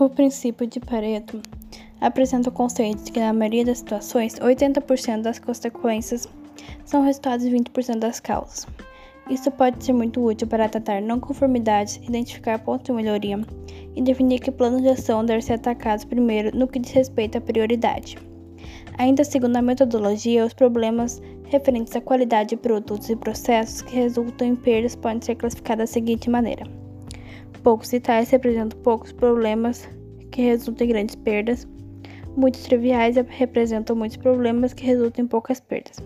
O princípio de Pareto apresenta o conceito de que, na maioria das situações, 80% das consequências são resultados de 20% das causas. Isso pode ser muito útil para tratar não conformidades, identificar pontos de melhoria e definir que planos de ação devem ser atacados primeiro no que diz respeito à prioridade. Ainda segundo a metodologia, os problemas referentes à qualidade de produtos e processos que resultam em perdas podem ser classificados da seguinte maneira poucos e tais representam poucos problemas que resultam em grandes perdas. Muitos triviais representam muitos problemas que resultam em poucas perdas.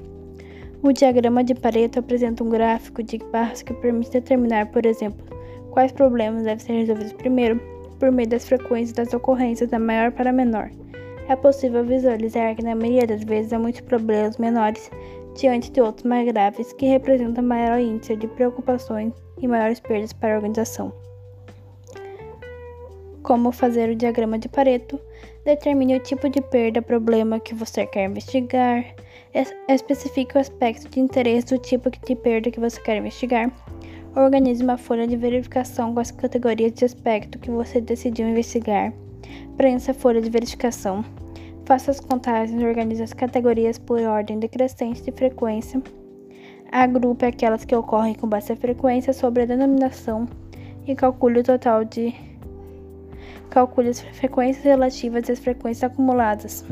O diagrama de Pareto apresenta um gráfico de barras que permite determinar, por exemplo, quais problemas devem ser resolvidos primeiro, por meio das frequências das ocorrências da maior para a menor. É possível visualizar que, na maioria das vezes, há muitos problemas menores diante de outros mais graves que representam maior índice de preocupações e maiores perdas para a organização como fazer o diagrama de Pareto, determine o tipo de perda problema que você quer investigar, especifique o aspecto de interesse do tipo de perda que você quer investigar, organize uma folha de verificação com as categorias de aspecto que você decidiu investigar, preencha a folha de verificação, faça as contagens e organize as categorias por ordem decrescente de frequência, agrupe aquelas que ocorrem com baixa frequência sobre a denominação e calcule o total de Calcule as frequências relativas às frequências acumuladas.